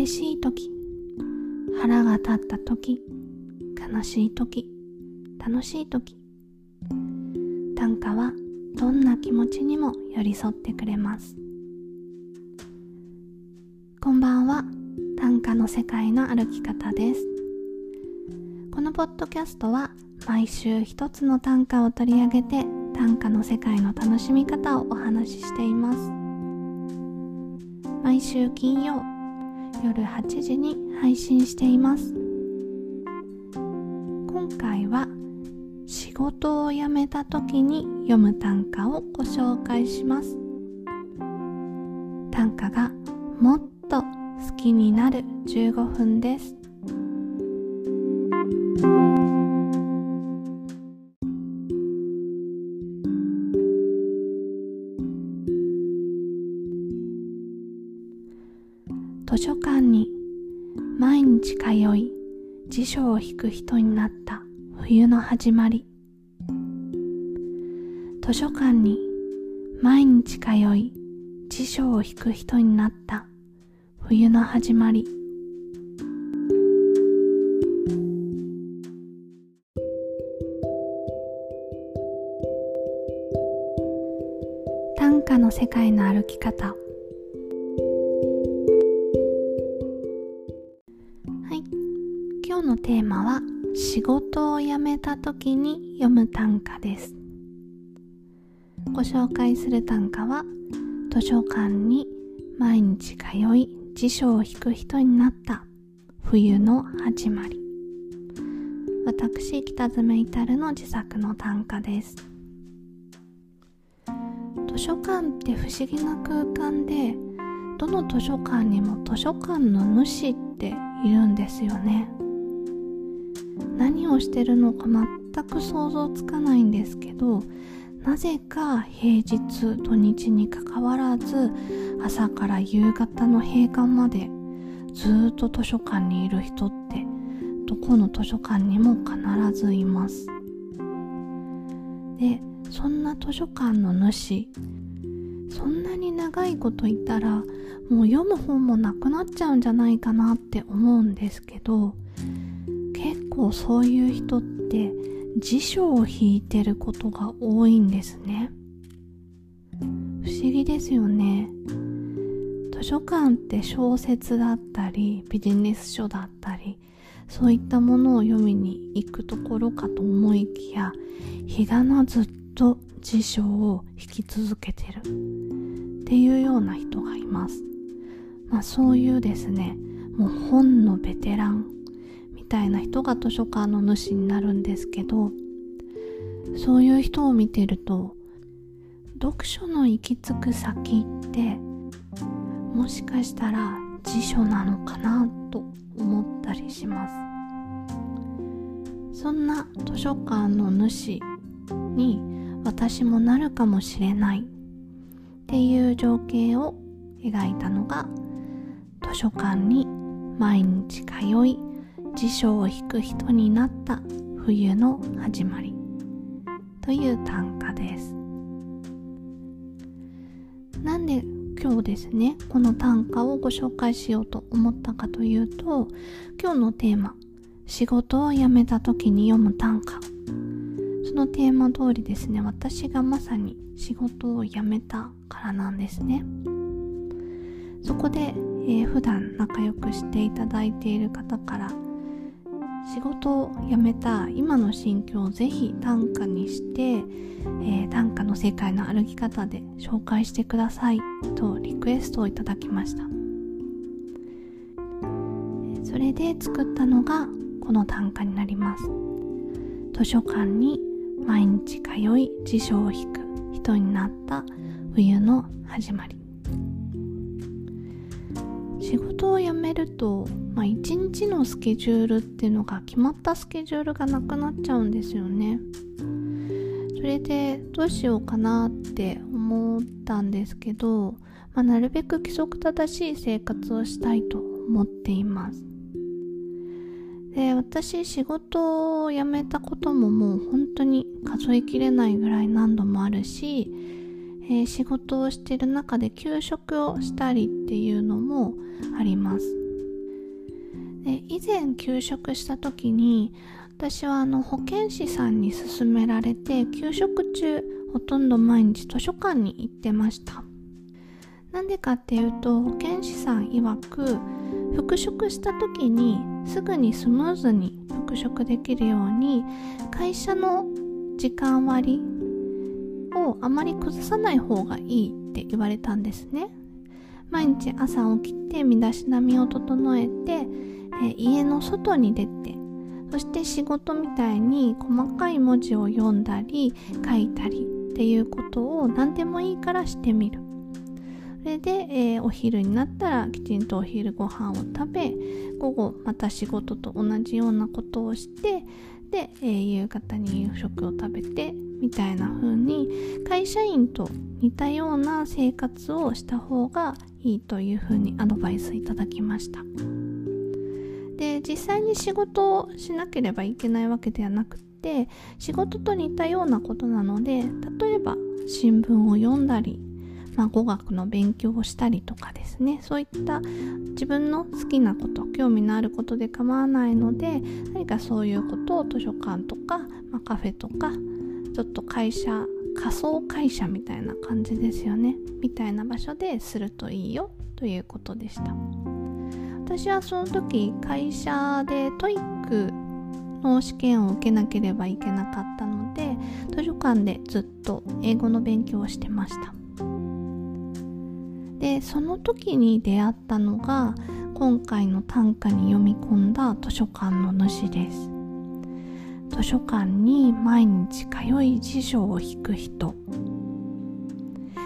嬉しい時腹が立った時悲しい時楽しい時短歌はどんな気持ちにも寄り添ってくれます。こんばんは短歌の世界の歩き方です。このポッドキャストは毎週一つの短歌を取り上げて短歌の世界の楽しみ方をお話ししています。毎週金曜夜8時に配信しています。今回は仕事を辞めた時に読む短歌をご紹介します。短歌がもっと好きになる15分です。図書館に毎日通い辞書を引く人になった冬の始まり。図書館に毎日通い辞書を引く人になった冬の始まり。短歌の世界の歩き方。テーマは仕事を辞めた時に読む短歌です。ご紹介する短歌は図書館に毎日通い辞書を引く人になった冬の始まり。私北爪至の自作の短歌です。図書館って不思議な空間でどの図書館にも図書館の主っているんですよね。何をしてるのか全く想像つかないんですけどなぜか平日土日にかかわらず朝から夕方の閉館までずっと図書館にいる人ってどこの図書館にも必ずいます。でそんな図書館の主そんなに長いこといたらもう読む本もなくなっちゃうんじゃないかなって思うんですけど構そういう人って辞書を引いてることが多いんですね。不思議ですよね。図書館って小説だったりビジネス書だったりそういったものを読みに行くところかと思いきや日がなずっと辞書を引き続けてる。っていうような人がいます。まあそういうですねもう本のベテランたいな人が図書館の主になるんですけどそういう人を見てると読書の行き着く先ってもしかしたら辞書なのかなと思ったりします。そんな図書館の主に私もなるかもしれない。っていう情景を描いたのが図書館に毎日通い辞書を引く人になった冬の始まり。という短歌です。なんで今日ですねこの短歌をご紹介しようと思ったかというと今日のテーマ仕事を辞めた時に読む短歌。そのテーマ通りですね私がまさに仕事を辞めたからなんですね。そこで、えー、普段仲良くしていただいている方から仕事を辞めた今の心境をぜひ短歌にして、えー、短歌の世界の歩き方で紹介してくださいとリクエストをいただきました。それで作ったのがこの短歌になります。図書館に毎日通い辞書を引く人になった冬の始まり。仕事を辞めると、まあ、一日のスケジュールっていうのが決まったスケジュールがなくなっちゃうんですよね。それでどうしようかなって思ったんですけど、まあ、なるべく規則正しい生活をしたいと思っています。で私仕事を辞めたことももう本当に数えきれないぐらい何度もあるしえー、仕事をしている中で休職をしたりっていうのもあります。で以前休職した時に私はあの保健師さんに勧められて休職中ほとんど毎日図書館に行ってました。なんでかっていうと保健師さん曰く復職した時にすぐにスムーズに復職できるように会社の時間割をあまり崩さない方がいいって言われたんですね。毎日朝起きて身だしなみを整えて、え家の外に出てそして仕事みたいに細かい文字を読んだり書いたりっていうことを何でもいいからしてみる。それで、えー、お昼になったらきちんとお昼ご飯を食べ午後また仕事と同じようなことをしてで、えー、夕方に夕食を食べてみたいな風に会社員と似たような生活をした方がいいという風にアドバイスいただきました。で実際に仕事をしなければいけないわけではなくて仕事と似たようなことなので例えば新聞を読んだりまあ、語学の勉強をしたりとかですね。そういった自分の好きなこと興味のあることで構わないので何かそういうことを図書館とか、まあ、カフェとかちょっと会社仮想会社みたいな感じですよね。みたいな場所でするといいよということでした。私はその時会社で TOEIC の試験を受けなければいけなかったので図書館でずっと英語の勉強をしてました。でその時に出会ったのが今回の短歌に詠み込んだ図書館の主です。図書館に毎日通い辞書を引く人。っ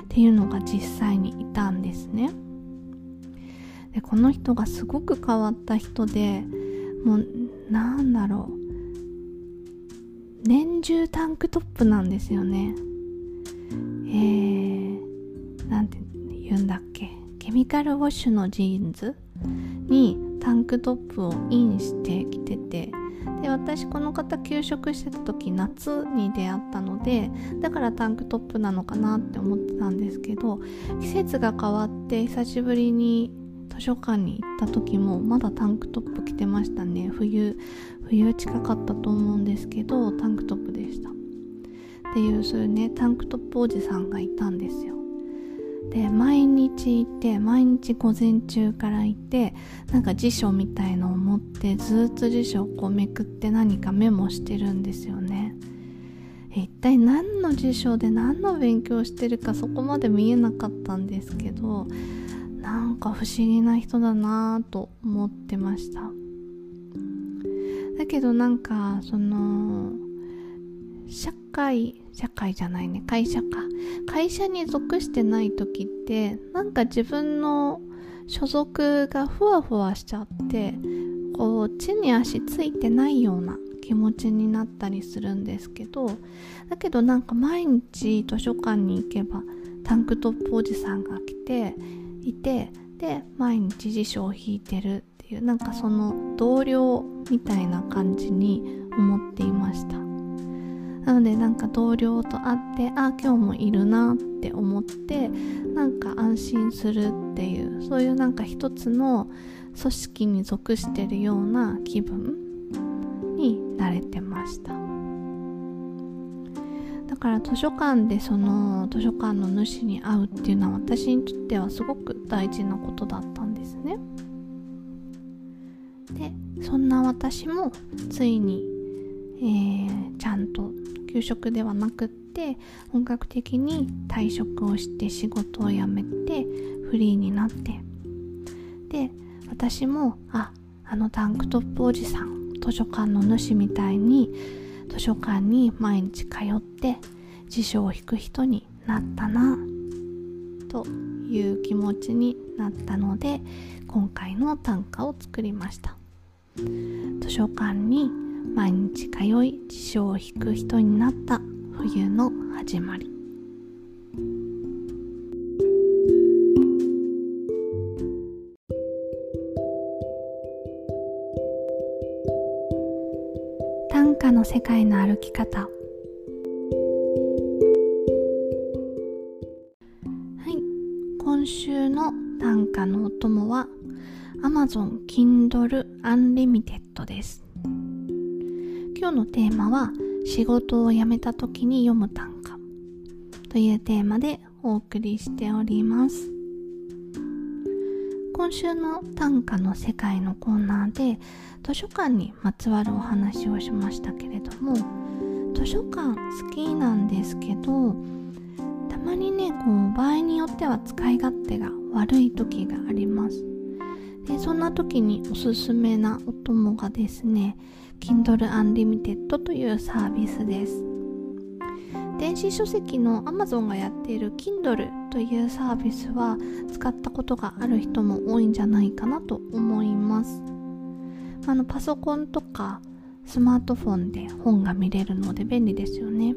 ていうのが実際にいたんですね。でこの人がすごく変わった人でもうなんだろう。年中タンクトップなんですよね。えー、なんて言うんだっけ？ケミカルウォッシュのジーンズにタンクトップをインしてきてて。で私この方休職してた時夏に出会ったのでだからタンクトップなのかなって思ってたんですけど季節が変わって久しぶりに図書館に行った時もまだタンクトップ着てましたね。冬冬近かったと思うんですけどタンクトップでした。っていうそういうねタンクトップおじさんがいたんですよ。で毎日いて毎日午前中からいてなんか辞書みたいのを持ってずっと辞書をこうめくって何かメモしてるんですよね。一体何の辞書で何の勉強してるかそこまで見えなかったんですけどなんか不思議な人だなぁと思ってました。だけどなんかその社会社会じゃないね。会社か。会社に属してない時ってなんか自分の所属がふわふわしちゃってこう地に足ついてないような気持ちになったりするんですけどだけどなんか毎日図書館に行けばタンクトップおじさんが来ていてで毎日辞書を引いてるっていうなんかその同僚みたいな感じに思っていました。なのでなんか同僚と会ってあ今日もいるなって思ってなんか安心するっていうそういうなんか一つの組織に属してるような気分になれてました。だから図書館でその図書館の主に会うっていうのは私にとってはすごく大事なことだったんですね。でそんな私もついに、ー、ちゃんと休職ではなくって本格的に退職をして仕事を辞めてフリーになって。で私もああのタンクトップおじさん図書館の主みたいに図書館に毎日通って辞書を引く人になったなという気持ちになったので今回の短歌を作りました。図書館に毎日通い辞書を引く人になった冬の始まり。短歌の世界の歩き方。はい。今週の短歌のお供は Amazon Kindle Unlimited です。今日のテーマは仕事を辞めた時に読む単価というテーマでお送りしております。今週の短歌の世界のコーナーで図書館にまつわるお話をしましたけれども図書館好きなんですけどたまにねこう場合によっては使い勝手が悪い時があります。でそんな時におすすめなお供がですね Kindle Unlimited というサービスです。電子書籍の Amazon がやっている Kindle というサービスは使ったことがある人も多いんじゃないかなと思います。あのパソコンとかスマートフォンで本が見れるので便利ですよね。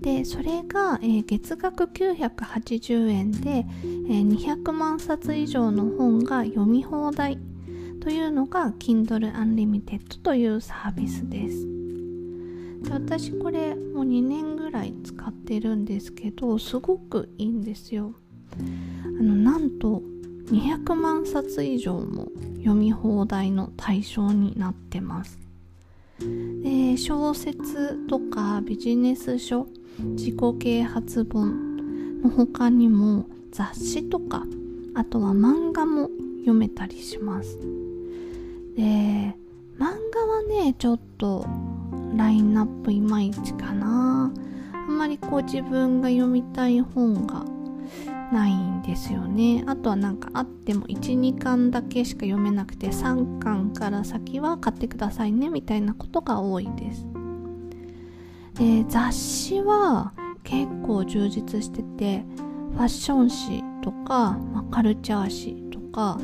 でそれが、えー、月額980円で、えー、200万冊以上の本が読み放題というのが Kindle Unlimited というサービスです。で私これもう2年ぐらい使ってるんですけどすごくいいんですよ。あのなんと200万冊以上も読み放題の対象になってます。で小説とかビジネス書自己啓発本の他にも雑誌とかあとは漫画も読めたりします。で漫画はねちょっとラインナップいまいちかな。あんまりこう自分が読みたい本がないんですよね。あとはなんかあっても12巻だけしか読めなくて3巻から先は買ってくださいねみたいなことが多いです。で雑誌は結構充実しててファッション誌とか、まあ、カルチャー誌とか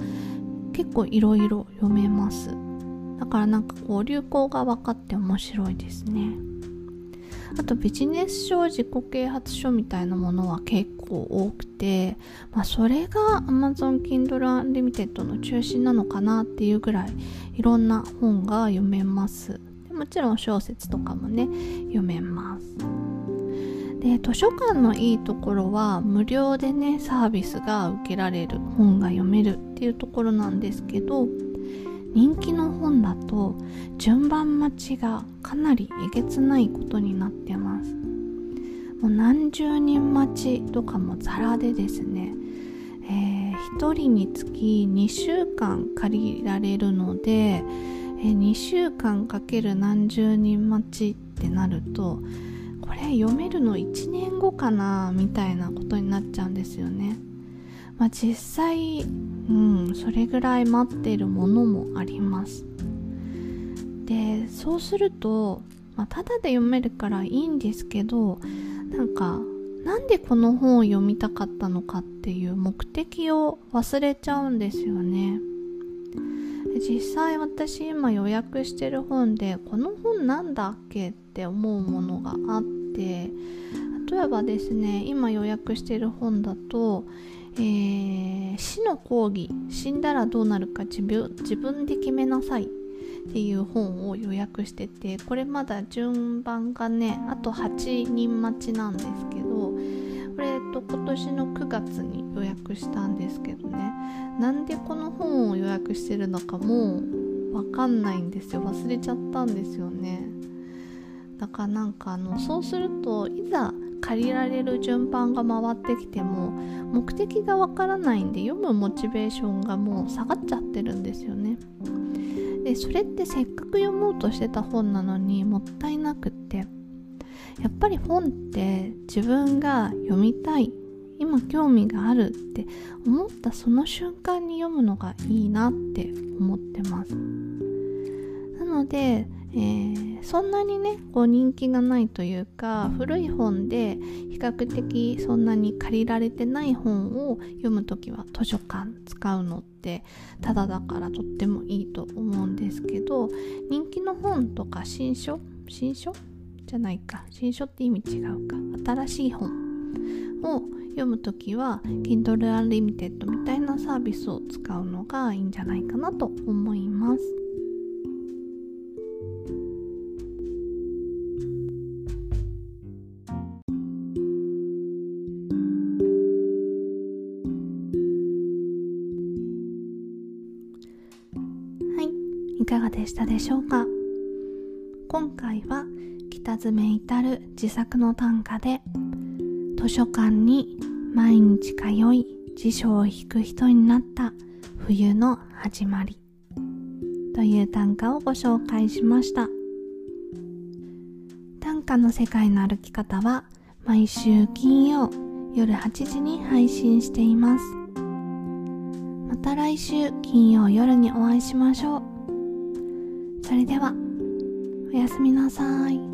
結構いろいろ読めます。だからなんかこう流行が分かって面白いですね。あとビジネス書自己啓発書みたいなものは結構多くて、まあ、それが Amazon Kindle Unlimited の中心なのかなっていうぐらいいろんな本が読めます。もちろん小説とかもね読めます。で図書館のいいところは無料でねサービスが受けられる本が読めるっていうところなんですけど人気の本だと順番待ちがかなりえげつないことになってます。もう何十人待ちとかもザラでですね、えー、1人につき2週間借りられるのでえ2週間かける何十人待ちってなるとこれ読めるの1年後かなみたいなことになっちゃうんですよね。まあ、実際、うん、それぐらい待ってるものもあります。でそうすると、まあ、ただで読めるからいいんですけどなんかなんでこの本を読みたかったのかっていう目的を忘れちゃうんですよね。実際私今予約してる本でこの本なんだっけって思うものがあって例えばですね今予約している本だと、えー、死の講義死んだらどうなるか自分自分で決めなさいっていう本を予約しててこれまだ順番がねあと8人待ちなんですけどこれ、と、今年の9月に予約したんですけどね。なんでこの本を予約してるのかもわかんないんですよ。忘れちゃったんですよね。だからなんかあのそうするといざ借りられる順番が回ってきても目的がわからないんで読むモチベーションがもう下がっちゃってるんですよね。でそれってせっかく読もうとしてた本なのにもったいなくって。やっぱり本って自分が読みたい今興味があるって思ったその瞬間に読むのがいいなって思ってます。なので、えー、そんなにねこう人気がないというか古い本で比較的そんなに借りられてない本を読む時は図書館使うのってただだからとってもいいと思うんですけど人気の本とか新書？新書？じゃないか。新書って意味違うか。新しい本を読むときは Kindle Unlimited みたいなサービスを使うのがいいんじゃないかなと思います。したでしょうか？今回は北爪至る自作の短歌で図書館に毎日通い辞書を引く人になった冬の始まりという短歌をご紹介しました。短歌の世界の歩き方は毎週金曜夜8時に配信しています。また来週金曜夜にお会いしましょう。それではおやすみなさい。